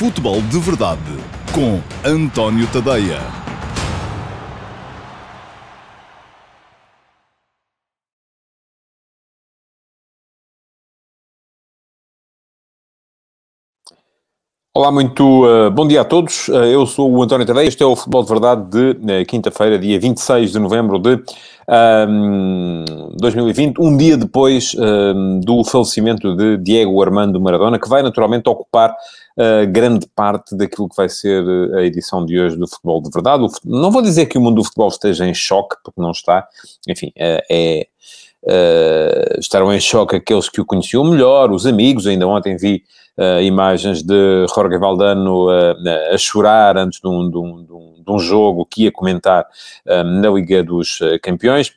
Futebol de Verdade com António Tadeia. Olá, muito uh, bom dia a todos. Uh, eu sou o António Tadeia. Este é o Futebol de Verdade de uh, quinta-feira, dia 26 de novembro de 2020, um dia depois do falecimento de Diego Armando Maradona, que vai naturalmente ocupar grande parte daquilo que vai ser a edição de hoje do Futebol de Verdade. Não vou dizer que o mundo do futebol esteja em choque, porque não está. Enfim, é... Uh, estarão em choque aqueles que o conheciam melhor, os amigos. Ainda ontem vi uh, imagens de Jorge Valdano uh, a chorar antes de um, de, um, de um, jogo que ia comentar na Liga dos Campeões.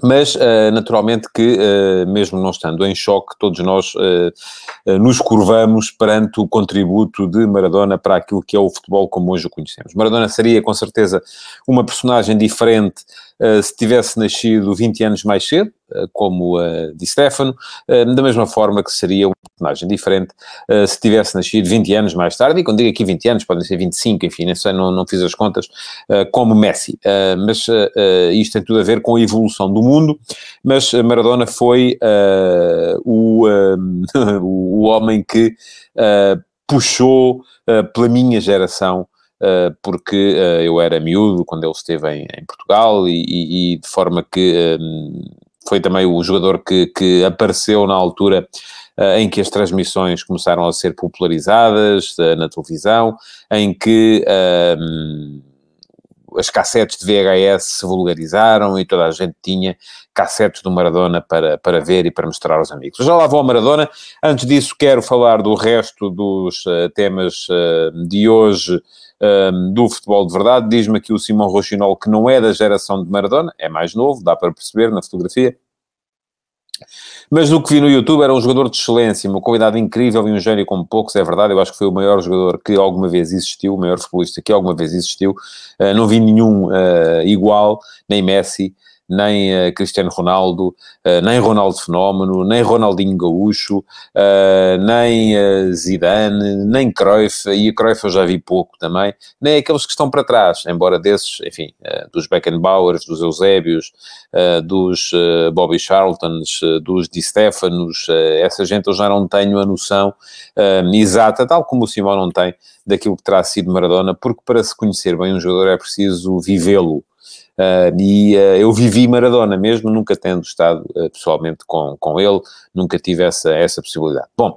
Mas, naturalmente, que, mesmo não estando em choque, todos nós nos curvamos perante o contributo de Maradona para aquilo que é o futebol como hoje o conhecemos. Maradona seria, com certeza, uma personagem diferente se tivesse nascido 20 anos mais cedo, eh, como uh, Di Stefano, da mesma forma que seria uma personagem diferente se tivesse nascido 20 anos mais tarde, e quando digo aqui 20 anos, podem ser 25, enfim, não, sei, não, não fiz as contas, como Messi. mas isto tem tudo a ver com a evolução do mundo, mas Maradona foi o, o homem que puxou pela minha geração porque eu era miúdo quando ele esteve em, em Portugal e, e, e, de forma que foi também o jogador que, que apareceu na altura uh, em que as transmissões começaram a ser popularizadas na televisão, em que uh, as cassetes de VHS se vulgarizaram e toda a gente tinha cassetes do Maradona para, para ver e para mostrar aos amigos. Já lá vou ao Maradona. Antes disso, quero falar do resto dos temas de hoje um, do futebol de verdade. Diz-me aqui o Simão Rochinol que não é da geração de Maradona, é mais novo, dá para perceber na fotografia. Mas do que vi no YouTube era um jogador de excelência, uma qualidade incrível e um gênio como poucos, é verdade. Eu acho que foi o maior jogador que alguma vez existiu, o maior futebolista que alguma vez existiu. Uh, não vi nenhum uh, igual, nem Messi, nem uh, Cristiano Ronaldo, uh, nem Ronaldo Fenómeno, nem Ronaldinho Gaúcho, uh, nem Zidane, nem Cruyff, e a Cruyff eu já vi pouco também, nem aqueles que estão para trás, embora desses, enfim, dos Beckenbauers, dos Eusébios, dos Bobby Charltons, dos Di Stefanos, essa gente eu já não tenho a noção exata, tal como o Simão não tem, daquilo que terá sido Maradona, porque para se conhecer bem um jogador é preciso vivê-lo. Uh, e uh, eu vivi Maradona mesmo, nunca tendo estado uh, pessoalmente com, com ele, nunca tive essa, essa possibilidade. Bom,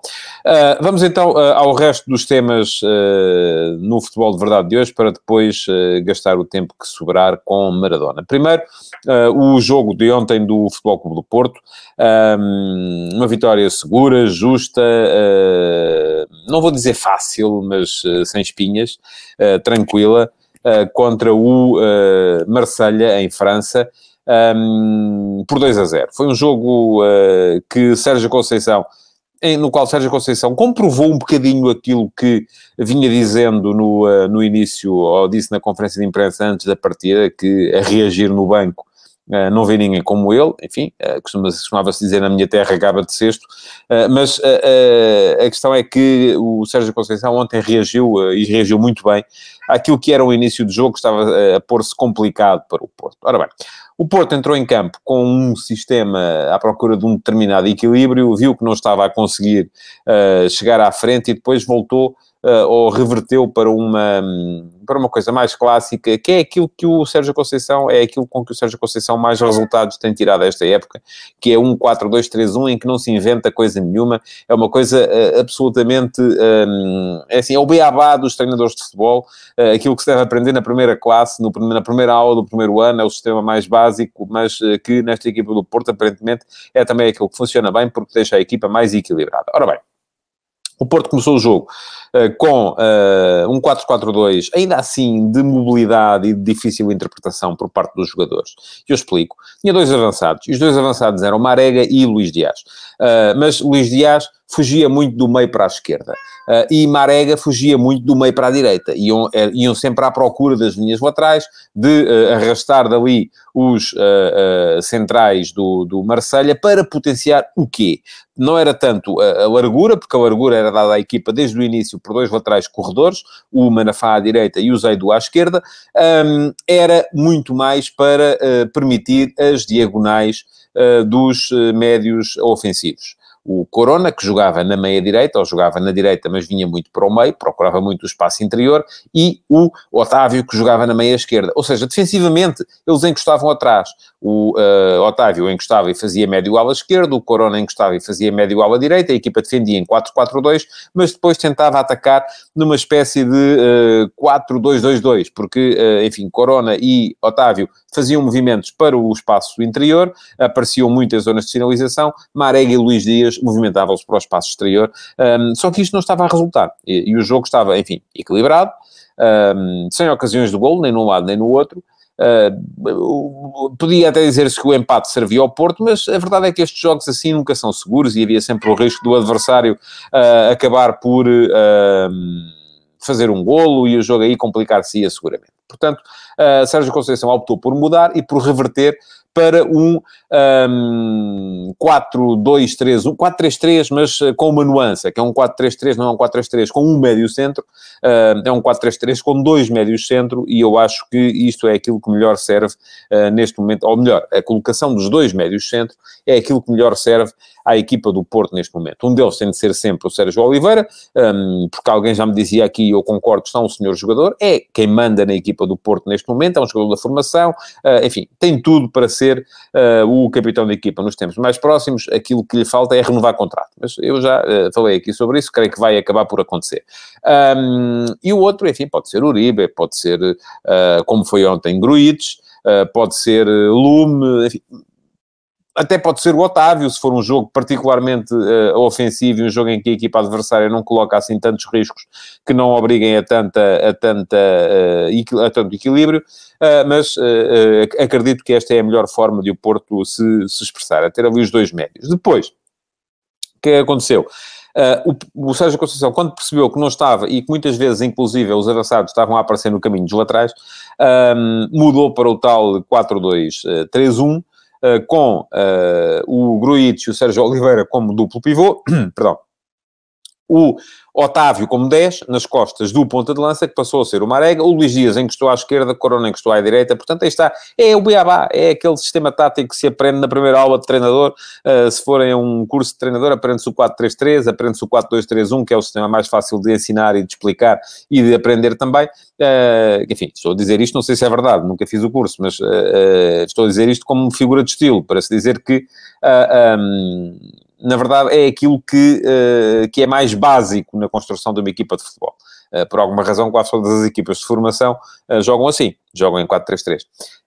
vamos então ao resto dos temas no futebol de verdade de hoje, para depois gastar o tempo que sobrar com Maradona. Primeiro, o jogo de ontem do Futebol Clube do Porto, uma vitória segura, justa, não vou dizer fácil, mas sem espinhas, tranquila. Eh, contra o uh, Marselha, em França, um, ehm, por 2 a 0. Foi um jogo uh, que Sérgio Conceição, em, no qual Sérgio Conceição comprovou um bocadinho aquilo que vinha dizendo no, uh, no início, ou disse na conferência de imprensa antes da partida, que a reagir no banco Uh, não vê ninguém como ele, enfim, uh, costumava-se dizer na minha terra gaba de sexto, uh, mas a questão é que o Sérgio Conceição ontem reagiu, e reagiu muito bem, àquilo que era o início do jogo, que estava a pôr-se complicado para o Porto. Ora bem, o Porto entrou em campo com um sistema à procura de um determinado equilíbrio, viu que não estava a conseguir chegar à frente e depois voltou uh, ou reverteu para uma, para uma coisa mais clássica, que é aquilo que o Sérgio Conceição, é aquilo com que o Sérgio Conceição mais resultados tem tirado esta época, que é um 4-2-3-1 em que não se inventa coisa nenhuma, é uma coisa uh, absolutamente, um, é assim, é o beabá dos treinadores de futebol, uh, aquilo que se deve aprender na primeira classe, no, na primeira aula do primeiro ano, é o sistema mais básico, mas uh, que nesta equipa do Porto, aparentemente, é também aquilo que funciona bem, porque deixa a equipa mais equilibrada. Ora bem, o Porto começou o jogo uh, com uh, um 4-4-2, ainda assim de mobilidade e de difícil interpretação por parte dos jogadores. Eu explico. Tinha dois avançados, e os dois avançados eram Marega e Luís Dias. Uh, mas Luís Dias fugia muito do meio para a esquerda. Uh, e Marega fugia muito do meio para a direita. Iam, eh, iam sempre à procura das linhas laterais, de uh, arrastar dali os uh, centrais do, do Marselha para potenciar o quê? Não era tanto a, a, largura, porque a largura era dada à equipa desde o início por dois laterais corredores, o Manafá à direita e o Zaidu à esquerda, um, era muito mais para permitir as diagonais dos médios ofensivos o Corona, que jogava na meia-direita, ou jogava na direita, mas vinha muito para o meio, procurava muito o espaço interior, e o Otávio, que jogava na meia-esquerda. Ou seja, defensivamente, eles encostavam atrás. O uh, Otávio encostava e fazia médio ala esquerdo, o Corona encostava e fazia médio ala direita, a equipa defendia em 4-4-2, mas depois tentava atacar numa espécie de uh, eh, 4-2-2-2, porque, uh, enfim, Corona e Otávio faziam movimentos para o espaço interior, apareciam muitas zonas de sinalização, Marega e Luís Dias movimentavam-se para o espaço exterior, um, só que isto não estava a resultar, e, e o jogo estava, enfim, equilibrado, um, sem ocasiões de gol, nem num lado nem no outro, Uh, podia até dizer-se que o empate servia ao Porto, mas a verdade é que estes jogos assim nunca são seguros e havia sempre o risco do adversário uh, acabar por uh, fazer um golo e o jogo aí complicar-se-ia seguramente. Portanto, uh, Sérgio Conceição optou por mudar e por reverter para um, um 4-2-3, 4-3-3, mas eh, com uma nuance, que é um 4-3-3, não é um 4-3-3 com um médio centro, uh, é um 4-3-3 com dois médios centro, e eu acho que isto é aquilo que melhor serve uh, neste momento, ou melhor, a colocação dos dois médios centro é aquilo que melhor serve à equipa do Porto neste momento. Um deles tem de ser sempre o Sérgio Oliveira, um, porque alguém já me dizia aqui, e eu concordo, está um senhor jogador, é quem manda na equipa do Porto neste momento, é um jogador da formação, uh, enfim, tem tudo para ser uh, o capitão da equipa nos tempos mais próximos, aquilo que lhe falta é renovar contrato. Mas eu já uh, falei aqui sobre isso, creio que vai acabar por acontecer. Um, e o outro, enfim, pode ser Uribe, pode ser, como foi ontem, Gruites, pode ser Lume, enfim, até pode ser o Otávio, se for um jogo particularmente uh, ofensivo e um jogo em que a equipa adversária não coloca assim tantos riscos que não obriguem a, tanta, a, tanta, uh, a tanto equilíbrio, uh, mas acredito que esta é a melhor forma de o Porto se, se expressar, a ter ali os dois médios. Depois, o que aconteceu? Uh, o, o Sérgio Conceição, quando percebeu que não estava, e que muitas vezes, inclusive, os avançados estavam a aparecer no caminho dos laterais, mudou para o tal 4-2-3-1, eh, com uh, o Gruitch e o Sérgio Oliveira como duplo pivô, perdão, o Otávio como 10, nas costas do ponta de lança, que passou a ser o Marega, o Luís Dias encostou à esquerda, Corona encostou à direita, portanto aí está, é o Beabá, é aquele sistema tático que se aprende na primeira aula de treinador, uh, se forem a um curso de treinador, aprende-se o 4-3-3, aprende-se o 4-2-3-1, que é o sistema mais fácil de ensinar e de explicar e de aprender também, uh, enfim, estou a dizer isto, não sei se é verdade, nunca fiz o curso, mas uh, estou a dizer isto como figura de estilo, para se dizer que... Um, na verdade, é aquilo que, uh, que é mais básico na construção de uma equipa de futebol. Uh, por alguma razão, quase todas as equipas de formação uh, jogam assim jogam em 4-3-3.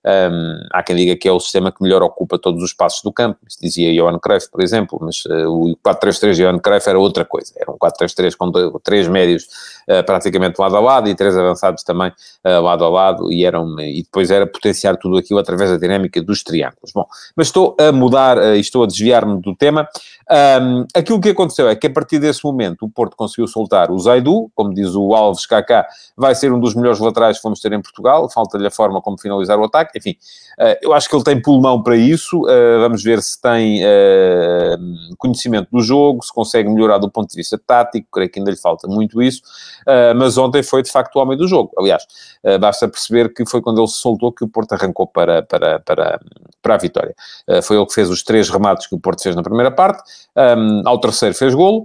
Um, há quem diga que é o sistema que melhor ocupa todos os espaços do campo, isso dizia Johan Cruyff, por exemplo, mas uh, o 4-3-3 de Johan Cruyff era outra coisa, era um 4-3-3 com dois, três médios uh, praticamente lado a lado e três avançados também uh, lado a lado e, eram, e depois era potenciar tudo aquilo através da dinâmica dos triângulos. Bom, mas estou a mudar e estou a desviar-me do tema. Um, aquilo que aconteceu é que a partir desse momento o Porto conseguiu soltar o Zaidu, como diz o Alves Kaká, vai ser um dos melhores laterais que vamos ter em Portugal, falta falta-lhe a forma como finalizar o ataque, enfim, eh, eu acho que ele tem pulmão para isso, eh, vamos ver se tem eh, conhecimento do jogo, se consegue melhorar do ponto de vista tático, creio que ainda lhe falta muito isso, mas ontem foi de facto o homem do jogo, aliás, basta perceber que foi quando ele se soltou que o Porto arrancou para, para, para, para a vitória. Foi ele que fez os três remates que o Porto fez na primeira parte, ao terceiro fez golo,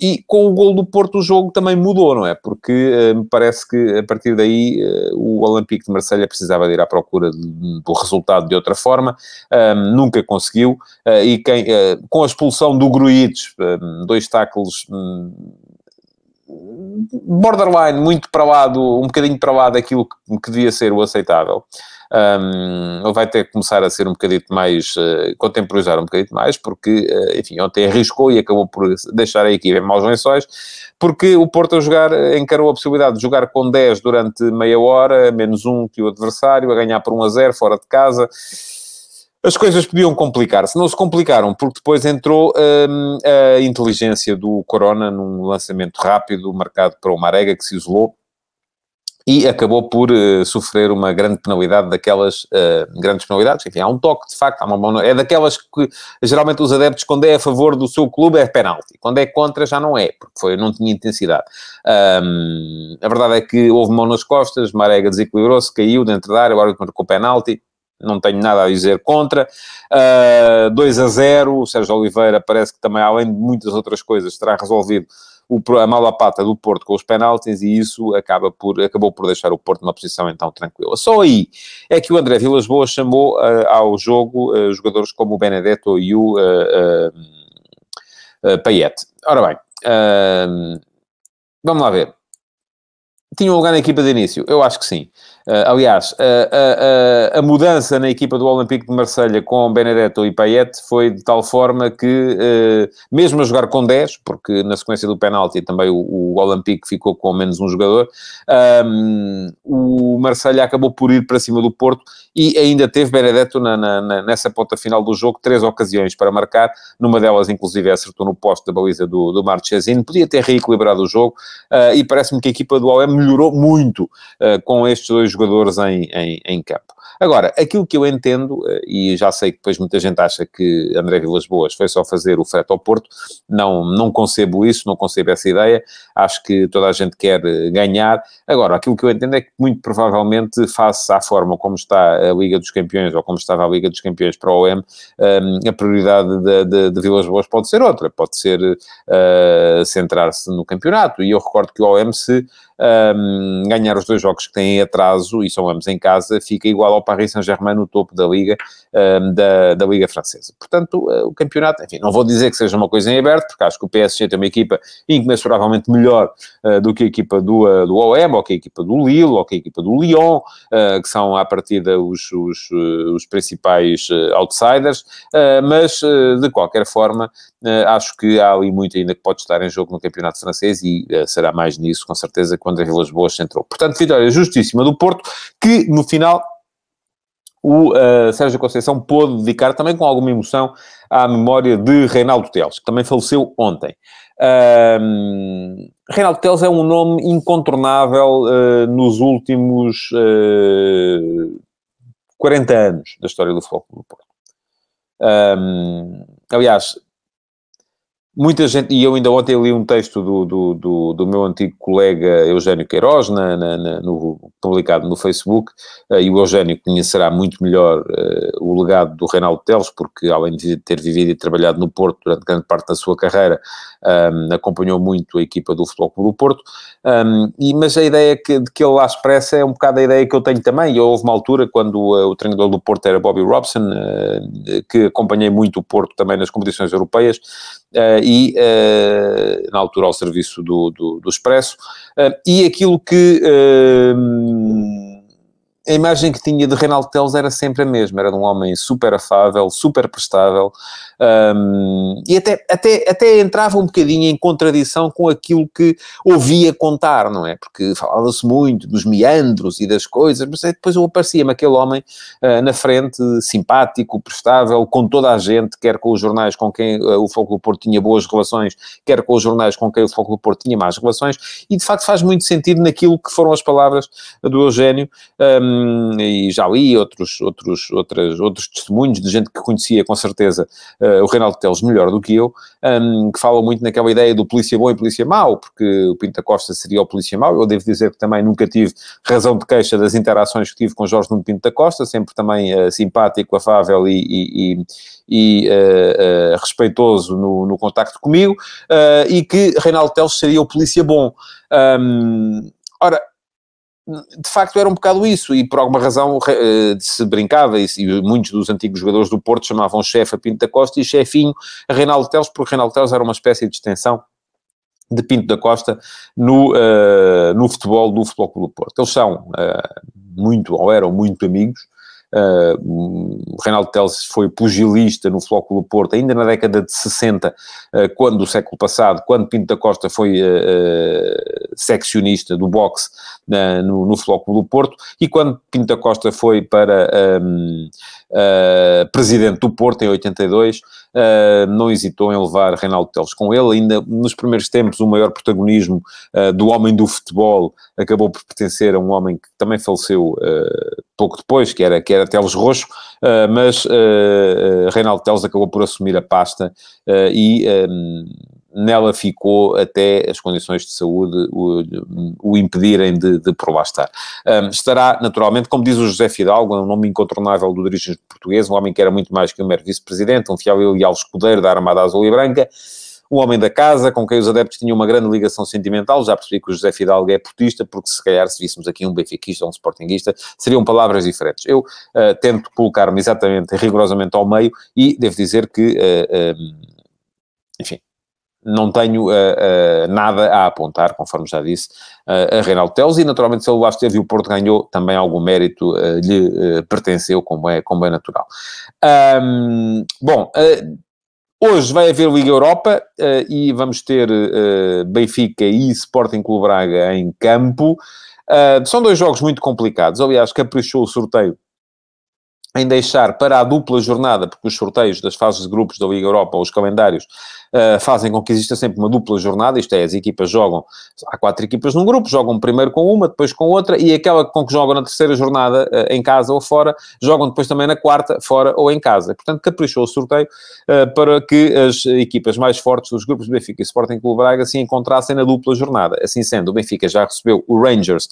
e com o golo do Porto o jogo também mudou, não é? Porque me parece que a partir daí o Olympique de Marselha precisava de ir à procura do resultado de outra forma, um, nunca conseguiu, uh, e quem, uh, com a expulsão do Gruites, um, dois tackles um, borderline, muito para lá, do, um bocadinho para lá daquilo que, que devia ser o aceitável. Um, vai ter que começar a ser um bocadito mais, uh, contemporizar um bocadito mais, porque, uh, enfim, ontem arriscou e acabou por deixar a equipe em maus lençóis, porque o Porto a jogar, encarou a possibilidade de jogar com 10 durante meia hora, menos um que o adversário, a ganhar por 1 a 0, fora de casa as coisas podiam complicar-se. Não se complicaram, porque depois entrou hum, a inteligência do Corona num lançamento rápido, marcado para o Marega, que se isolou e acabou por uh, sofrer uma grande penalidade daquelas uh, grandes penalidades. Enfim, há um toque, de facto, há uma mão, é daquelas que geralmente os adeptos, quando é a favor do seu clube, é penalti. Quando é contra, já não é, porque foi, não tinha intensidade. Um, a verdade é que houve mão nas costas, Marega desequilibrou-se, caiu dentro da área, agora marcou penalti. Não tenho nada a dizer contra. Uh, 2 a 0, o Sérgio Oliveira parece que também, além de muitas outras coisas, terá resolvido o, a mala pata do Porto com os penaltis e isso acaba por, acabou por deixar o Porto numa posição então tranquila. Só aí é que o André Vilas Boas chamou uh, ao jogo uh, jogadores como o Benedetto e o uh, Payet. Ora bem, vamos lá ver. Tinham lugar na equipa de início? Eu acho que sim. Uh, aliás, a, a, a, mudança na equipa do Olympique de Marselha com Benedetto e Payet foi de tal forma que, uh, mesmo a jogar com 10, porque na sequência do penalti também o, o Olympique ficou com menos um jogador, um, o Marselha acabou por ir para cima do Porto e ainda teve Benedetto na, na, nessa ponta final do jogo três ocasiões para marcar, numa delas inclusive acertou no poste da baliza do, do Marchesino, podia ter reequilibrado o jogo uh, e parece-me que a equipa do OM melhorou muito com estes dois jogadores em, em, em campo. Agora, aquilo que eu entendo, eh, e já sei que depois muita gente acha que André Vilas Boas foi só fazer o frete ao Porto, não, não concebo isso, não concebo essa ideia, acho que toda a gente quer eh, ganhar. Agora, aquilo que eu entendo é que muito provavelmente, face à forma como está a Liga dos Campeões, ou como estava a Liga dos Campeões para o OM, ehm, a prioridade de, de, de, Vilas Boas pode ser outra, pode ser uh, centrar-se no campeonato, e eu recordo que o OM se um, ganhar os dois jogos que têm atraso, e são ambos em casa, fica igual ao Paris Saint-Germain no topo da Liga, um, da, da Liga Francesa. Portanto, uh, o campeonato, enfim, não vou dizer que seja uma coisa em aberto, porque acho que o PSG tem uma equipa incomensuravelmente melhor uh, do que a equipa do, uh, do OM, ou que a equipa do Lille, ou que a equipa do Lyon, que são, à partida, os, os, os principais outsiders, mas, de qualquer forma, acho que há ali muito ainda que pode estar em jogo no campeonato francês e será mais nisso, com certeza, quando a Vilas Boas entrou. Portanto, vitória justíssima do Porto, que no final o uh, Sérgio Conceição pôde dedicar também com alguma emoção à memória de Reinaldo Teles, que também faleceu ontem. Uh, Reinaldo Teles é um nome incontornável uh, nos últimos uh, 40 anos da história do futebol do Porto. Um, aliás, Muita gente, e eu ainda ontem li um texto do, do, do, do meu antigo colega Eugénio Queiroz, na, na, na, no, publicado no Facebook, uh, e o Eugénio conhecerá muito melhor uh, o legado do Reinaldo Teles, porque além de ter vivido e trabalhado no Porto durante grande parte da sua carreira, um, acompanhou muito a equipa do Futebol Clube do Porto, um, e, mas a ideia que, de que ele lá expressa é um bocado a ideia que eu tenho também, e houve uma altura quando uh, o treinador do Porto era Bobby Robson, que acompanhei muito o Porto também nas competições europeias, e uh, na altura ao serviço do, do, do Expresso, uh, e aquilo que a imagem que tinha de Reinaldo Teles era sempre a mesma, era de um homem super afável, super prestável, um, e até, até, até entrava um bocadinho em contradição com aquilo que ouvia contar, não é? Porque falava-se muito dos meandros e das coisas, mas depois aparecia-me aquele homem uh, na frente, simpático, prestável, com toda a gente, quer com os jornais com quem uh, o Foco do Porto tinha boas relações, quer com os jornais com quem o Foco do Porto tinha más relações, e de facto faz muito sentido naquilo que foram as palavras do Eugénio, um, e já li outros, outros, outras, outros testemunhos de gente que conhecia com certeza uh, o Reinaldo Teles melhor do que eu, um, que falam muito naquela ideia do polícia bom e polícia mau, porque o Pinta Costa seria o polícia mau. Eu devo dizer que também nunca tive razão de queixa das interações que tive com Jorge Nuno Pinto da Costa, sempre também uh, simpático, afável e, e, e, e uh, respeitoso no, no contacto comigo, e que Reinaldo Teles seria o polícia bom. Um, ora, de facto era um bocado isso, e por alguma razão uh, se brincava, e, e, muitos dos antigos jogadores do Porto chamavam chefe a Pinto da Costa e chefinho a Reinaldo Teles, porque Reinaldo Teles era uma espécie de extensão de Pinto da Costa no, uh, no futebol do Futebol Clube do Porto. Eles são uh, muito, ou eram muito amigos, Uh, Reinaldo Teles foi pugilista no Flóculo Porto, ainda na década de 60, uh, quando o século passado, quando Pinto da Costa foi uh, seccionista do boxe no, no Flóculo Porto, e quando Pinto da Costa foi para um, presidente do Porto, em 82, não hesitou em levar Reinaldo Teles com ele, ainda nos primeiros tempos o maior protagonismo do homem do futebol acabou por pertencer a um homem que também faleceu pouco depois, que era, que era Teles Roxo, uh, mas uh, Reinaldo Teles acabou por assumir a pasta e um, nela ficou até as condições de saúde o, o impedirem de, de por lá estar. Um, estará, naturalmente, como diz o José Fidalgo, um nome incontornável do dirigente português, um homem que era muito mais que um mero vice-presidente, um fiel e leal escudeiro da Armada Azul e Branca, um homem da casa, com quem os adeptos tinham uma grande ligação sentimental. Já percebi que o José Fidalgo é portista, porque se calhar se víssemos aqui um benfiquista ou um sportinguista, seriam palavras diferentes. Eu uh, tento colocar-me exatamente, rigorosamente ao meio e devo dizer que, uh, uh, enfim, não tenho uh, uh, nada a apontar, conforme já disse, uh, a Reinaldo Teles, e naturalmente se ele lá esteve e o Porto ganhou, também algum mérito lhe pertenceu, como é, como é natural. Um, bom, Hoje vai haver Liga Europa e vamos ter Benfica e Sporting Clube Braga em campo. São dois jogos muito complicados. Aliás, caprichou o sorteio em deixar para a dupla jornada, porque os sorteios das fases de grupos da Liga Europa, os calendários, uh, fazem com que exista sempre uma dupla jornada, isto é, as equipas jogam, há quatro equipas num grupo, jogam primeiro com uma, depois com outra, e aquela com que jogam na terceira jornada, uh, em casa ou fora, jogam depois também na quarta, fora ou em casa. Portanto, caprichou o sorteio uh, para que as equipas mais fortes dos grupos do Benfica e Sporting Clube Braga se encontrassem na dupla jornada. Assim sendo, o Benfica já recebeu o Rangers,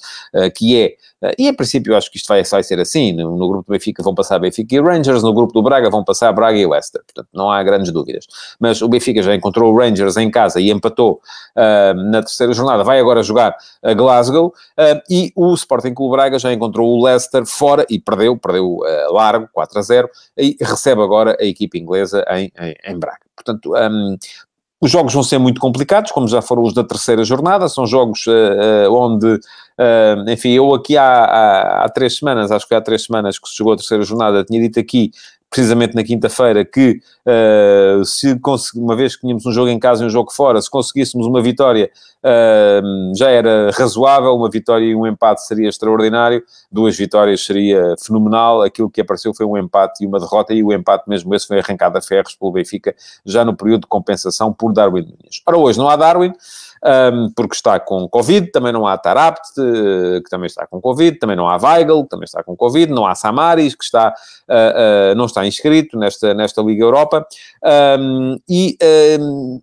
que é, e em princípio eu acho que isto vai, vai ser assim, no, no grupo do Benfica vão passar Benfica e Rangers, no grupo do Braga vão passar Braga e Leicester, portanto não há grandes dúvidas. Mas o Benfica já já encontrou o Rangers em casa e empatou uh, na terceira jornada, vai agora jogar a Glasgow, uh, e o Sporting Clube Braga já encontrou o Leicester fora e perdeu, perdeu uh, largo, 4 a 0, e recebe agora a equipe inglesa em, em, em Braga. Portanto, um, os jogos vão ser muito complicados, como já foram os da terceira jornada, são jogos uh, uh, onde, uh, enfim, eu aqui há, há, há, três semanas, acho que há três semanas que se jogou a terceira jornada, tinha dito aqui precisamente na quinta-feira, que uh, se uma vez que tínhamos um jogo em casa e um jogo fora, se conseguíssemos uma vitória uh, já era razoável, uma vitória e um empate seria extraordinário, duas vitórias seria fenomenal, aquilo que apareceu foi um empate e uma derrota, e o empate mesmo esse foi arrancado a ferros pelo Benfica, já no período de compensação por Darwin Nunes. Ora, hoje não há Darwin, um, porque está com Covid, também não há Tarapt, que também está com Covid, também não há Weigl, que também está com Covid, não há Samaris, que está, uh, uh, não está inscrito nesta, nesta Liga Europa, um, e um,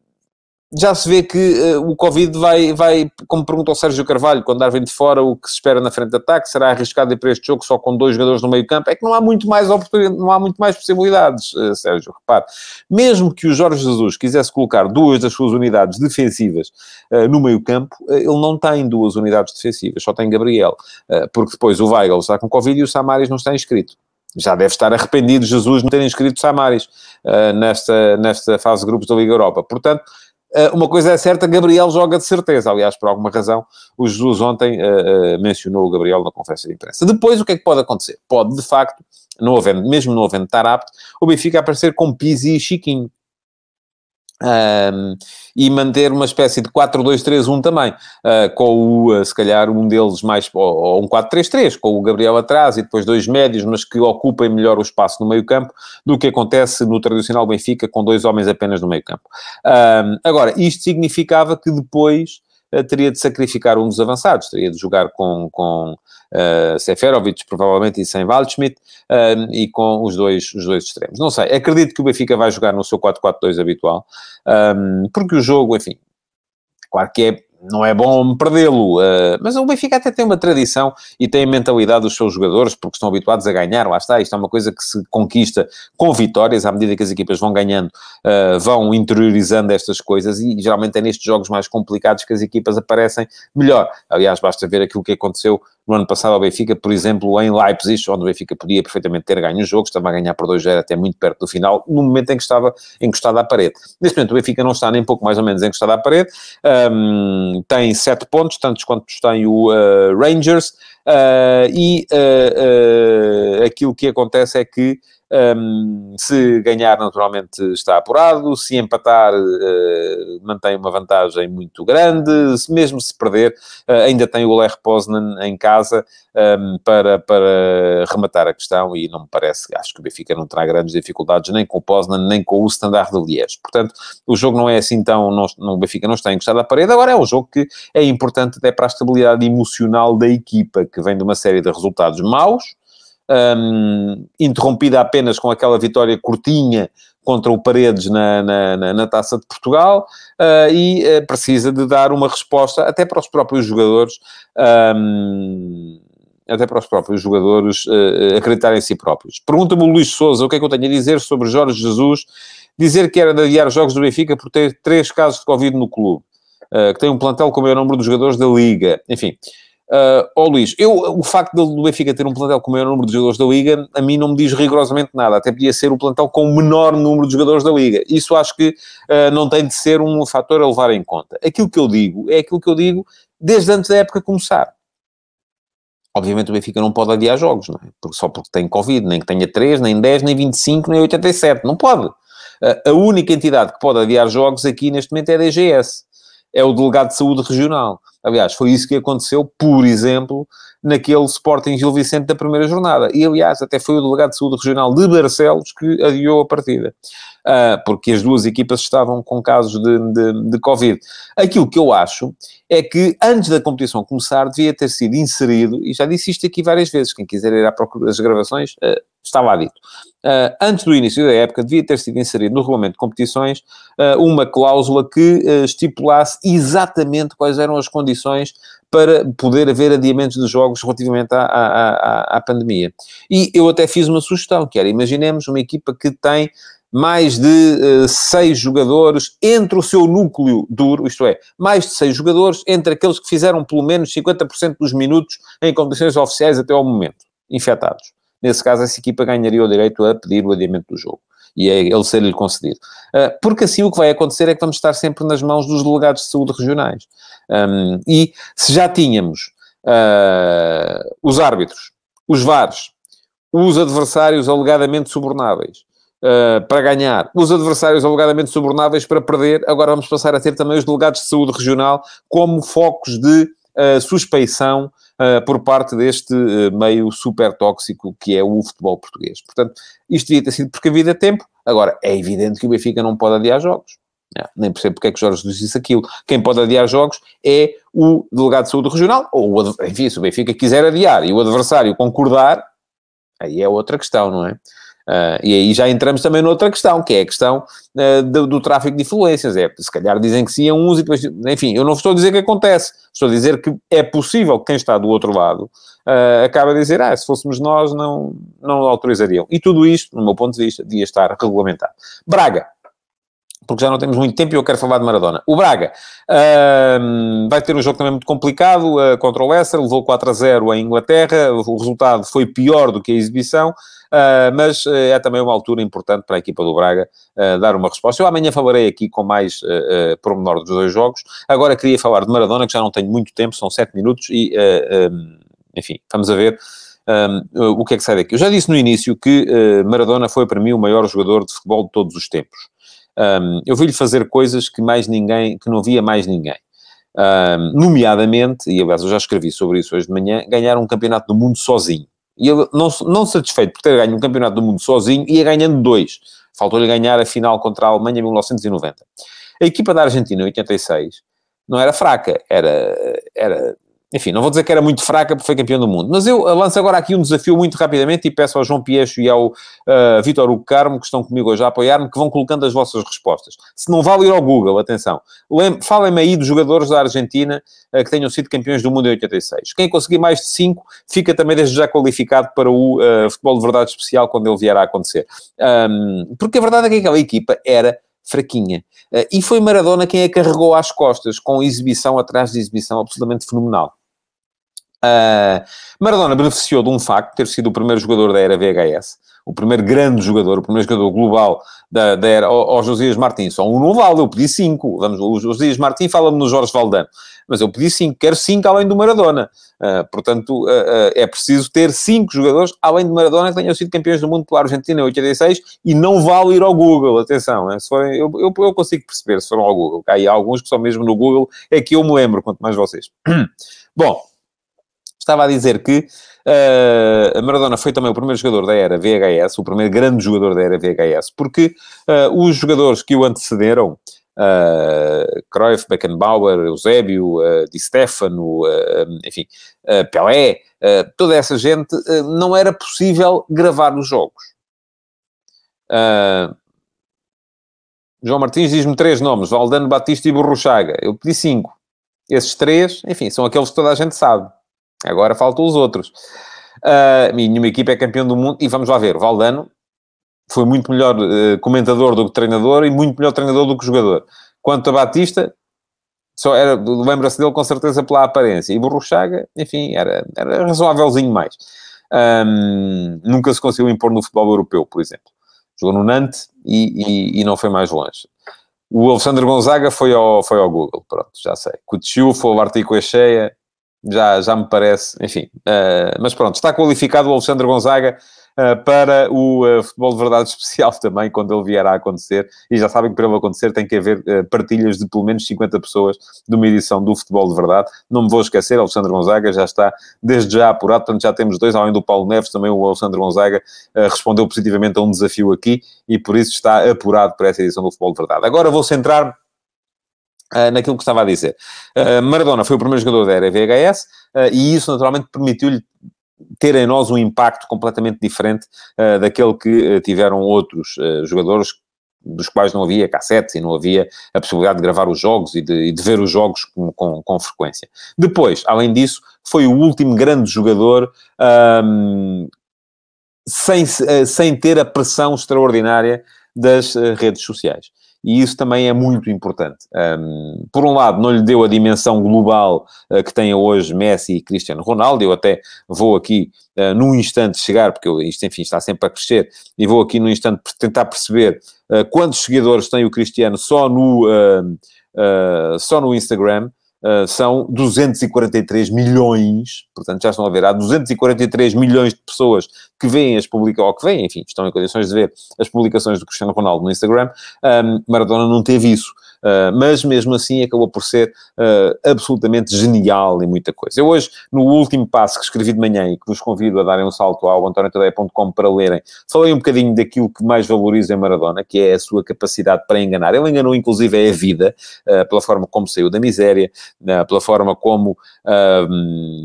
já se vê que uh, o Covid vai, vai, como perguntou o Sérgio Carvalho, quando Darwin de fora, o que se espera na frente de ataque, será arriscado ir para este jogo só com dois jogadores no meio campo? É que não há muito mais oportunidade, não há muito mais possibilidades, uh, Sérgio, repare. Mesmo que o Jorge Jesus quisesse colocar duas das suas unidades defensivas uh, no meio campo, ele não tem duas unidades defensivas, só tem Gabriel, porque depois o Weigl está com Covid e o Samaris não está inscrito já deve estar arrependido Jesus não ter inscrito Samaris uh, nesta, nesta fase de grupos da Liga Europa. Portanto, uma coisa é certa, Gabriel joga de certeza. Aliás, por alguma razão, o Jesus ontem uh, uh, mencionou o Gabriel na conferência de imprensa. Depois, o que é que pode acontecer? Pode, de facto, não havendo, mesmo não havendo estar apto, o Benfica aparecer com Pizzi e Chiquinho. Um, e manter uma espécie de 4-2-3-1 também, uh, com o, uh, se calhar, um deles mais, ou, ou um 4-3-3, com o Gabriel atrás e depois dois médios, mas que ocupem melhor o espaço no meio campo, do que acontece no tradicional Benfica, com dois homens apenas no meio campo. Um, agora, isto significava que depois teria de sacrificar um dos avançados, teria de jogar com, com uh, Seferovic, provavelmente, e sem Waldschmidt, uh, e com os dois, os dois extremos. Não sei, acredito que o Benfica vai jogar no seu 4-4-2 habitual, um, porque o jogo, enfim, claro que é não é bom perdê-lo, uh, mas o Benfica até tem uma tradição e tem a mentalidade dos seus jogadores, porque estão habituados a ganhar, lá está, isto é uma coisa que se conquista com vitórias, à medida que as equipas vão ganhando, uh, vão interiorizando estas coisas e geralmente é nestes jogos mais complicados que as equipas aparecem melhor. Aliás, basta ver aquilo que aconteceu no ano passado ao Benfica, por exemplo, em Leipzig, onde o Benfica podia perfeitamente ter ganho o jogo, estava a ganhar por 2-0 até muito perto do final, no momento em que estava encostado à parede. Neste momento o Benfica não está nem pouco mais ou menos encostado à parede, um, tem 7 pontos, tantos quantos tem o uh, Rangers, uh, e uh, aquilo que acontece é que um, se ganhar, naturalmente, está apurado. Se empatar, uh, mantém uma vantagem muito grande. Se, mesmo se perder, uh, ainda tem o Ler Poznan em casa um, para, para rematar a questão. E não me parece, acho que o Benfica não terá grandes dificuldades nem com o Poznan, nem com o Standard de Liège. Portanto, o jogo não é assim tão. Não, o Benfica não está encostado à parede. Agora, é um jogo que é importante até para a estabilidade emocional da equipa, que vem de uma série de resultados maus um, interrompida apenas com aquela vitória curtinha contra o Paredes na, na, na, na Taça de Portugal uh, e uh, precisa de dar uma resposta até para os próprios jogadores, um, até para os próprios jogadores uh, acreditarem em si próprios. Pergunta-me o Luís Souza o que é que eu tenho a dizer sobre Jorge Jesus, dizer que era de adiar jogos do Benfica por ter três casos de Covid no clube, que tem um plantel com o maior número de jogadores da Liga, enfim... Uh, oh Luís, eu, o facto do Benfica ter um plantel com o maior número de jogadores da Liga, a mim não me diz rigorosamente nada. Até podia ser o plantel com o menor número de jogadores da Liga. Isso acho que uh, não tem de ser um fator a levar em conta. Aquilo que eu digo é aquilo que eu digo desde antes da época começar. Obviamente o Benfica não pode adiar jogos, não é? Porque, só porque tem Covid, nem que tenha 3, nem 10, nem 25, nem 87. Não pode. Uh, a única entidade que pode adiar jogos aqui neste momento é a DGS. É o delegado de saúde regional. Aliás, foi isso que aconteceu, por exemplo, naquele Sporting Gil Vicente da primeira jornada. E, aliás, até foi o delegado de saúde regional de Barcelos que adiou a partida. Uh, porque as duas equipas estavam com casos de, de, de, Covid. Aquilo que eu acho é que, antes da competição começar, devia ter sido inserido, e já disse isto aqui várias vezes, quem quiser ir à procura das gravações, uh, está lá dito. Uh, antes do início da época, devia ter sido inserido no regulamento de competições uh, uma cláusula que uh, estipulasse exatamente quais eram as condições para poder haver adiamentos de jogos relativamente à, à, à, à pandemia. E eu até fiz uma sugestão, que era, imaginemos uma equipa que tem mais de seis jogadores entre o seu núcleo duro, isto é, mais de seis jogadores entre aqueles que fizeram pelo menos 50% dos minutos em condições oficiais até ao momento, infectados. Nesse caso, essa equipa ganharia o direito a pedir o adiamento do jogo e é ele ser-lhe concedido. Uh, porque assim o que vai acontecer é que vamos estar sempre nas mãos dos delegados de saúde regionais. Um, e se já tínhamos uh, os árbitros, os VARs, os adversários alegadamente subornáveis uh, para ganhar, os adversários alegadamente subornáveis para perder, agora vamos passar a ter também os delegados de saúde regional como focos de suspeição uh, por parte deste uh, meio super tóxico que é o futebol português. Portanto, isto devia ter sido precavido a tempo. Agora, é evidente que o Benfica não pode adiar jogos. Não, nem percebo porque é que Jorge disse aquilo. Quem pode adiar jogos é o delegado de saúde regional, ou, enfim, se o Benfica quiser adiar e o adversário concordar, aí é outra questão, não é? Uh, e aí já entramos também noutra questão, que é a questão uh, do, do, tráfico de influências. É, se calhar dizem que sim a uns e depois... Enfim, eu não estou a dizer que acontece. Estou a dizer que é possível que quem está do outro lado uh, a dizer, ah, se fôssemos nós não, não autorizariam. E tudo isto, no meu ponto de vista, devia estar regulamentado. Braga porque já não temos muito tempo e eu quero falar de Maradona. O Braga vai ter um jogo também muito complicado contra o Leicester, levou 4 a 0 em Inglaterra, o resultado foi pior do que a exibição, uh, mas eh, é também uma altura importante para a equipa do Braga ah, dar uma resposta. Eu amanhã falarei aqui com mais uh, pormenor dos dois jogos. Agora queria falar de Maradona, que já não tenho muito tempo, são 7 minutos e, um, enfim, vamos a ver. Um, o que é que sai daqui? Eu já disse no início que Maradona foi para mim o maior jogador de futebol de todos os tempos. Um, eu vi-lhe fazer coisas que mais ninguém, que não via mais ninguém. Nomeadamente, e aliás eu já escrevi sobre isso hoje de manhã, ganhar um campeonato do mundo sozinho. E ele, não, não satisfeito por ter ganho um campeonato do mundo sozinho, ia ganhando dois. Faltou-lhe ganhar a final contra a Alemanha em 1990. A equipa da Argentina, em 86, não era fraca, era, era enfim, não vou dizer que era muito fraca porque foi campeão do mundo, mas eu lanço agora aqui um desafio muito rapidamente e peço ao João Piecho e ao uh, Vítor Hugo Carmo, que estão comigo hoje a apoiar-me, que vão colocando as vossas respostas. Se não vale ir ao Google, atenção, falem-me aí dos jogadores da Argentina uh, que tenham sido campeões do mundo em 86. Quem conseguir mais de 5 fica também desde já qualificado para o uh, futebol de verdade especial quando ele vier a acontecer. Um, porque a verdade é que aquela equipa era fraquinha. E foi Maradona quem a carregou às costas, com exibição atrás de exibição absolutamente fenomenal. Uh, Maradona beneficiou de um facto, ter sido o primeiro jogador da era VHS, o primeiro grande jogador, o primeiro jogador global da, da era, ao, Josias Martins. Só um não vale, eu pedi cinco. Vamos, o Josias Martins fala-me no Jorge Valdano, mas eu pedi cinco, quero cinco além do Maradona. Uh, portanto, uh, é preciso ter cinco jogadores além de Maradona que tenham sido campeões do mundo pela Argentina em 86 e não vale ir ao Google, atenção, né? se forem, eu, eu, eu, consigo perceber se foram ao Google. Há alguns que só mesmo no Google é que eu me lembro, quanto mais vocês. Bom, estava a dizer que uh, Maradona foi também o primeiro jogador da era VHS, o primeiro grande jogador da era VHS, porque uh, os jogadores que o antecederam, uh, Cruyff, Beckenbauer, Eusébio, uh, Di Stefano, uh, enfim, Pelé, toda essa gente, não era possível gravar os jogos. João Martins diz-me três nomes, Valdano, Batista e Borruchaga. Eu pedi cinco. Esses três, enfim, são aqueles que toda a gente sabe. Agora faltam os outros. Uh, nenhuma equipa é campeão do mundo. E vamos lá ver, Valdano foi muito melhor uh, comentador do que treinador e muito melhor treinador do que jogador. Quanto a Batista, só era, lembra-se dele com certeza pela aparência. E Borruchaga, enfim, era, era razoávelzinho mais. Um, nunca se conseguiu impor no futebol europeu, por exemplo. Jogou no Nantes e, e, e não foi mais longe. O Alexandre Gonzaga foi ao, foi ao Google, pronto, já sei. Coutinho foi o Artigo Cheia, já, já me parece, enfim. Uh, mas pronto, está qualificado o Alexandre Gonzaga uh, para o uh, futebol de verdade especial também, quando ele vier a acontecer. E já sabem que para ele acontecer tem que haver partilhas de pelo menos 50 pessoas de uma edição do futebol de verdade. Não me vou esquecer, Alexandre Gonzaga já está desde já apurado, portanto já temos dois, além do Paulo Neves, também o Alexandre Gonzaga respondeu positivamente a um desafio aqui e por isso está apurado para essa edição do futebol de verdade. Agora vou centrar Uh, naquilo que estava a dizer. Uh, Maradona foi o primeiro jogador da era VHS uh, e isso naturalmente permitiu-lhe ter em nós um impacto completamente diferente daquele que tiveram outros jogadores dos quais não havia cassetes e não havia a possibilidade de gravar os jogos e de, e de ver os jogos com, com, com, frequência. Depois, além disso, foi o último grande jogador um, sem, sem ter a pressão extraordinária das redes sociais e isso também é muito importante. Um, por um lado, não lhe deu a dimensão global uh, que tem hoje Messi e Cristiano Ronaldo, eu até vou aqui uh, num instante chegar, porque eu, isto, enfim, está sempre a crescer, e vou aqui num instante tentar perceber uh, quantos seguidores tem o Cristiano só no, uh, só no Instagram, Uh, são 243 milhões, portanto já estão a ver, há 243 milhões de pessoas que veem as publicações, ou que veem, enfim, estão em condições de ver as publicações do Cristiano Ronaldo no Instagram, um, Maradona não teve isso. Uh, mas mesmo assim acabou por ser uh, absolutamente genial em muita coisa. Eu hoje, no último passo que escrevi de manhã e que vos convido a darem um salto ao antoniotadeia.com para lerem, falei um bocadinho daquilo que mais valoriza em Maradona, que é a sua capacidade para enganar. Ele enganou inclusive a vida, uh, pela forma como saiu da miséria, pela forma como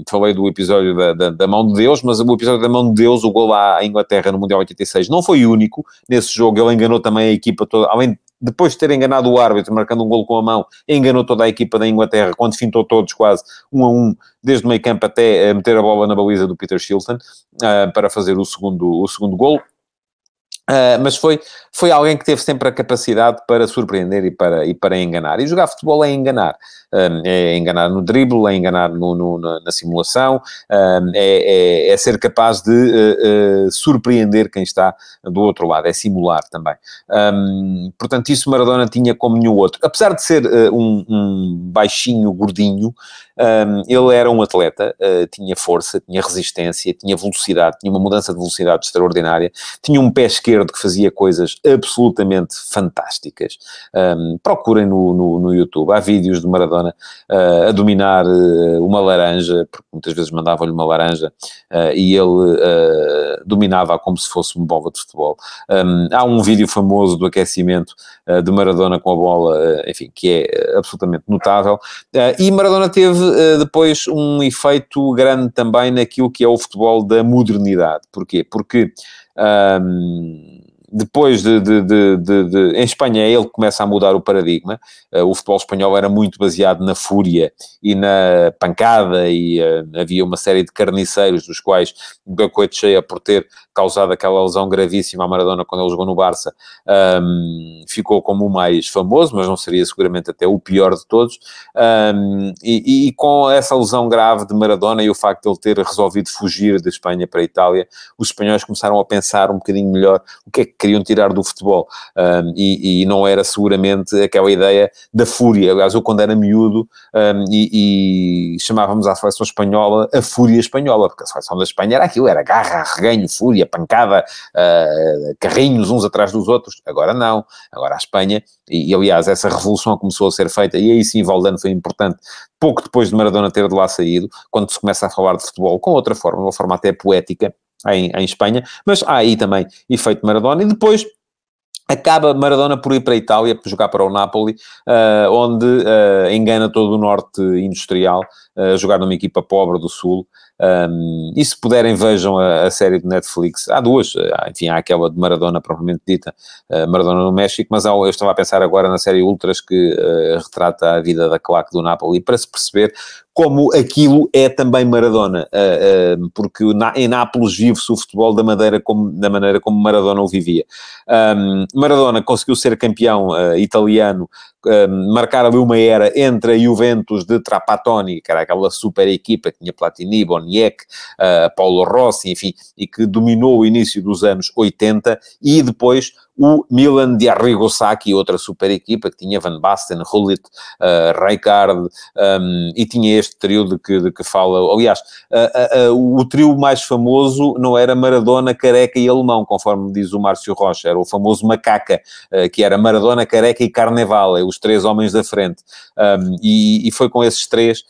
falei do episódio da, da, da, mão de Deus, mas o episódio da mão de Deus, o gol à Inglaterra no Mundial 86, não foi único. Nesse jogo ele enganou também a equipa toda, além de depois de ter enganado o árbitro, marcando um gol com a mão, enganou toda a equipa da Inglaterra, quando fintou todos quase um a um, desde o meio campo até eh, meter a bola na baliza do Peter Shilton, uh, para fazer o segundo, o segundo gol. Uh, mas foi, foi alguém que teve sempre a capacidade para surpreender e para, e para enganar. E jogar futebol é enganar. Um, é enganar no drible, é enganar no, no, na, na, simulação, um, é, é, é, ser capaz de uh, uh, surpreender quem está do outro lado, é simular também. Um, portanto, isso Maradona tinha como nenhum outro. Apesar de ser um, baixinho, gordinho, ele era um atleta, tinha força, tinha resistência, tinha velocidade, tinha uma mudança de velocidade extraordinária, tinha um pé esquerdo que fazia coisas absolutamente fantásticas. procurem no, no, no YouTube, há vídeos de Maradona uh, a dominar uh, uma laranja, porque muitas vezes mandavam-lhe uma laranja uh, e ele dominava como se fosse uma bola de futebol. Um, há um vídeo famoso do aquecimento de Maradona com a bola, enfim, que é absolutamente notável. e Maradona teve depois um efeito grande também naquilo que é o futebol da modernidade. Porquê? Porque um, depois de, de, de, de, Em Espanha, ele começa a mudar o paradigma. Uh, o futebol espanhol era muito baseado na fúria e na pancada, e uh, havia uma série de carniceiros, dos quais Goicoechea, por ter causado aquela lesão gravíssima à Maradona quando ele jogou no Barça, um, ficou como o mais famoso, mas não seria seguramente até o pior de todos. Um, e, e, com essa lesão grave de Maradona e o facto de ele ter resolvido fugir de Espanha para a Itália, os espanhóis começaram a pensar um bocadinho melhor o que é que queriam tirar do futebol. Um, e, e, não era seguramente aquela ideia da fúria. Aliás, eu quando era miúdo e, e chamávamos a seleção espanhola a fúria espanhola, porque a seleção da Espanha era aquilo, era garra, reganho, fúria, pancada, uh, carrinhos uns atrás dos outros. Agora não. Agora a Espanha, e, e, aliás, essa revolução começou a ser feita, e aí sim Valdano foi importante, pouco depois de Maradona ter de lá saído, quando se começa a falar de futebol com outra forma, uma forma até poética, em, em Espanha, mas há aí também efeito Maradona, e depois acaba Maradona por ir para a Itália, por jogar para o Napoli, uh, onde uh, engana todo o norte industrial, uh, jogar numa equipa pobre do Sul, um, e se puderem, vejam a, a, série de Netflix. Há duas, enfim, há aquela de Maradona, propriamente dita, uh, Maradona no México, mas há, eu estava a pensar agora na série Ultras que uh, retrata a vida da claque do Napoli, para se perceber como aquilo é também Maradona, uh, porque na, em Nápoles vive-se o futebol da, maneira como, da maneira como Maradona o vivia. Um, Maradona conseguiu ser campeão italiano marcar ali uma era entre a Juventus de Trapattoni, que era aquela super equipa que tinha Platini, Boniek, uh, Paulo Rossi, enfim, e que dominou o início dos anos 80, e depois o Milan de Arrigo Sacchi, outra super equipa que tinha Van Basten, Hullit, uh, Rijkaard, um, e tinha este trio de que, de que fala. Aliás, uh, uh, o trio mais famoso não era Maradona, Careca e Alemão, conforme diz o Márcio Rocha, era o famoso Macaca, que era Maradona, Careca e Carneval, é os três homens da frente. Um, e, e, foi com esses três,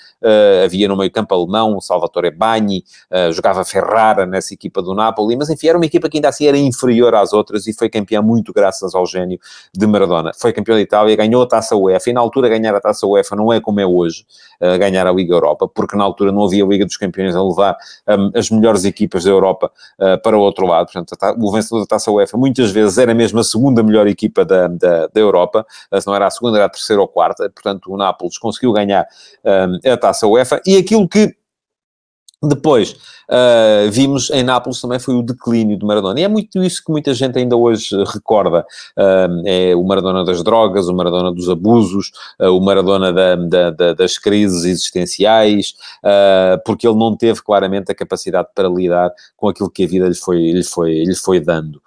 havia no meio campo alemão, Salvatore Bagni, jogava Ferrara nessa equipa do Napoli, mas enfim, era uma equipa que ainda assim era inferior às outras e foi campeão muito graças ao gênio de Maradona. Foi campeão da Itália, ganhou a taça UEFA, e na altura ganhar a taça UEFA não é como é hoje, uh, ganhar a Liga Europa, porque na altura não havia Liga dos Campeões a levar um, as melhores equipas da Europa uh, para o outro lado. Portanto, o vencedor da taça UEFA muitas vezes era mesmo a segunda melhor equipa da, da, da Europa, uh, se não era a segunda, era a terceira ou quarta. Portanto, o Nápoles conseguiu ganhar um, a taça UEFA, e aquilo que depois, uh, vimos em Nápoles também foi o declínio de Maradona. E é muito isso que muita gente ainda hoje recorda. Uh, é o Maradona das drogas, o Maradona dos abusos, uh, o Maradona da, da, da, das crises existenciais, porque ele não teve claramente a capacidade para lidar com aquilo que a vida lhe foi, lhe foi, lhe foi dando.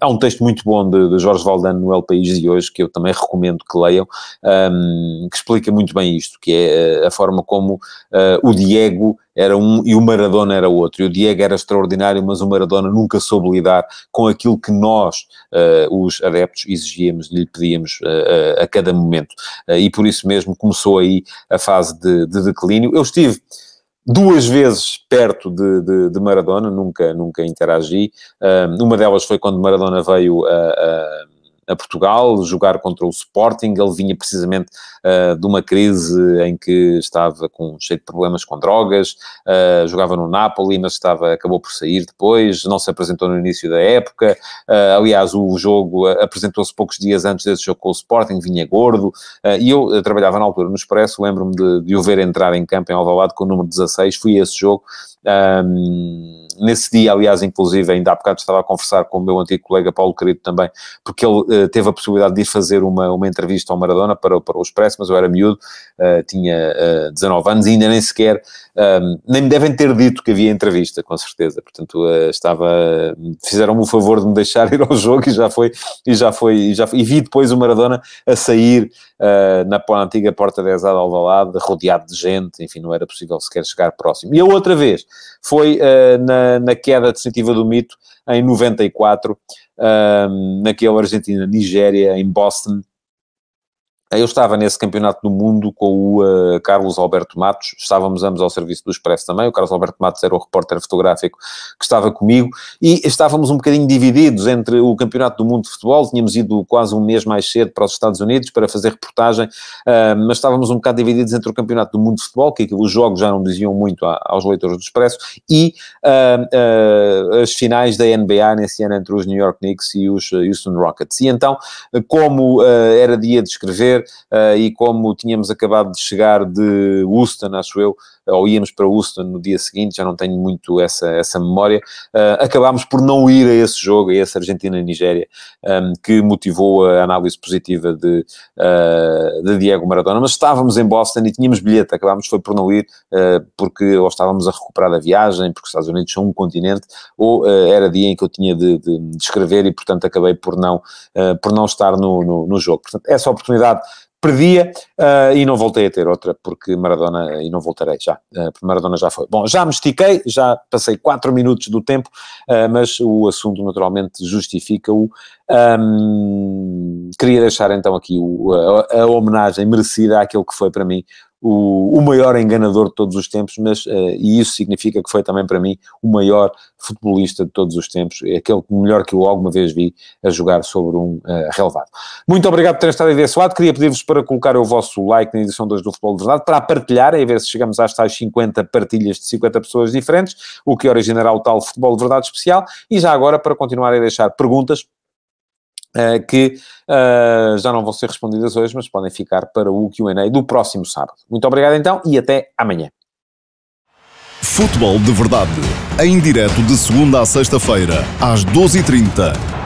há um texto muito bom de, de, Jorge Valdano no El País de hoje, que eu também recomendo que leiam, um, que explica muito bem isto, que é a forma como o Diego era um e o Maradona era outro. E o Diego era extraordinário, mas o Maradona nunca soube lidar com aquilo que nós, uh, os adeptos, exigíamos, lhe pedíamos uh, a cada momento. e por isso mesmo começou aí a fase de, de declínio. Eu estive duas vezes perto de, de, de, Maradona, nunca, nunca interagi. uma delas foi quando Maradona veio a, a a Portugal, jogar contra o Sporting. Ele vinha precisamente uh, de uma crise em que estava com, cheio de problemas com drogas, uh, jogava no Napoli, mas estava, acabou por sair depois, não se apresentou no início da época. Uh, aliás, o jogo apresentou-se poucos dias antes desse jogo com o Sporting, vinha gordo. e eu trabalhava na altura no Expresso, lembro-me de, de o ver entrar em campo em Alvalade com o número 16, fui a esse jogo. Um, nesse dia, aliás, inclusive, ainda há bocado estava a conversar com o meu antigo colega Paulo Querido também, porque ele uh, teve a possibilidade de ir fazer uma, uma entrevista ao Maradona para, para o Expresso, mas eu era miúdo, uh, tinha uh, 19 anos e ainda nem sequer, nem me devem ter dito que havia entrevista, com certeza. Portanto, estava, fizeram-me o favor de me deixar ir ao jogo e já foi, e já foi, e já foi, e vi depois o Maradona a sair na, na antiga Porta 10 de Alvalade, rodeado de gente, enfim, não era possível sequer chegar próximo. E a outra vez foi na, na queda definitiva do mito em 94, um, naquele Argentina-Nigéria, em Boston, Eu estava nesse campeonato do mundo com o uh, Carlos Alberto Matos, estávamos ambos ao serviço do Expresso também, o Carlos Alberto Matos era o repórter fotográfico que estava comigo, e estávamos um bocadinho divididos entre o campeonato do mundo de futebol, tínhamos ido quase um mês mais cedo para os Estados Unidos para fazer reportagem, uh, mas estávamos um bocado divididos entre o campeonato do mundo de futebol, que os jogos já não diziam muito a, aos leitores do Expresso, e uh, as finais da NBA nesse ano entre os New York Knicks e os Houston Rockets. E então, como era dia de escrever, uh, e como tínhamos acabado de chegar de Houston, acho eu, ou íamos para Houston no dia seguinte, já não tenho muito essa, essa memória, uh, acabámos por não ir a esse jogo, a esse Argentina-Nigéria, um, ehm, que motivou a análise positiva de, uh, de Diego Maradona, mas estávamos em Boston e tínhamos bilhete, acabámos foi por não ir, uh, porque ou estávamos a recuperar a viagem, porque os Estados Unidos são um continente, ou era dia em que eu tinha de, de, de escrever e, portanto, acabei por não, por não estar no, no, no jogo. Portanto, essa oportunidade perdia uh, e não voltei a ter outra, porque Maradona, e não voltarei já, uh, porque Maradona já foi. Bom, já me estiquei, já passei 4 minutos do tempo, uh, mas o assunto naturalmente justifica-o. Um, queria deixar então aqui o, a, a, homenagem merecida àquele que foi para mim o, o maior enganador de todos os tempos, mas, uh, e isso significa que foi também para mim o maior futebolista de todos os tempos, é aquele melhor que eu alguma vez vi a jogar sobre um uh, relevado. Muito obrigado por terem estado aí desse lado, queria pedir-vos para colocar o vosso like na edição 2 do Futebol de Verdade, para partilhar, a ver se chegamos às tais 50 partilhas de 50 pessoas diferentes, o que originará o tal Futebol de Verdade especial, e já agora para continuar a deixar perguntas, que uh, já não vão ser respondidas hoje, mas podem ficar para o QA do próximo sábado. Muito obrigado então e até amanhã. Futebol de Verdade, em direto de segunda a sexta-feira, às 12h30